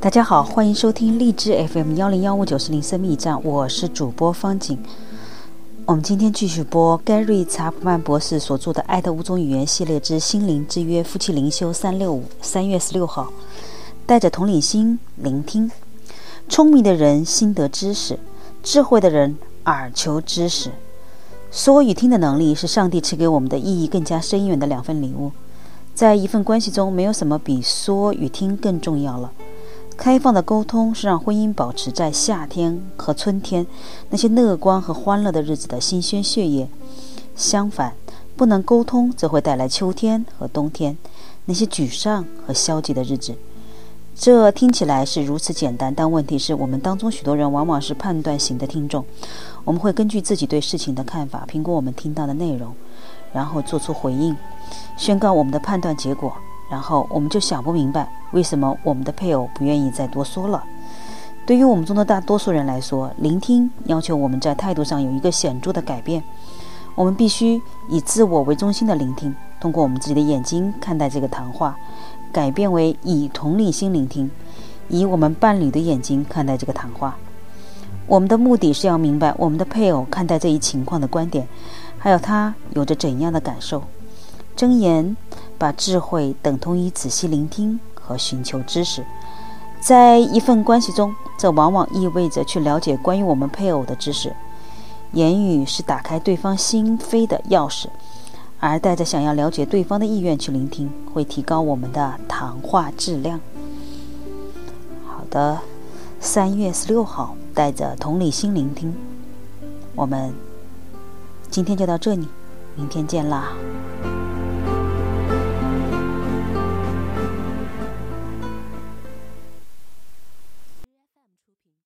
大家好，欢迎收听荔枝 FM 幺零幺五九四零生密站，我是主播方景。我们今天继续播盖瑞查普曼博士所著的《爱的五种语言》系列之心灵之约夫妻灵修三六五，三月十六号，带着同理心聆听。聪明的人心得知识，智慧的人耳求知识。说与听的能力是上帝赐给我们的意义更加深远的两份礼物。在一份关系中，没有什么比说与听更重要了。开放的沟通是让婚姻保持在夏天和春天那些乐观和欢乐的日子的新鲜血液。相反，不能沟通则会带来秋天和冬天那些沮丧和消极的日子。这听起来是如此简单，但问题是我们当中许多人往往是判断型的听众。我们会根据自己对事情的看法，评估我们听到的内容，然后做出回应，宣告我们的判断结果。然后我们就想不明白，为什么我们的配偶不愿意再多说了。对于我们中的大多数人来说，聆听要求我们在态度上有一个显著的改变。我们必须以自我为中心的聆听，通过我们自己的眼睛看待这个谈话，改变为以同理心聆听，以我们伴侣的眼睛看待这个谈话。我们的目的是要明白我们的配偶看待这一情况的观点，还有他有着怎样的感受。箴言。把智慧等同于仔细聆听和寻求知识，在一份关系中，这往往意味着去了解关于我们配偶的知识。言语是打开对方心扉的钥匙，而带着想要了解对方的意愿去聆听，会提高我们的谈话质量。好的，三月十六号，带着同理心聆听，我们今天就到这里，明天见啦。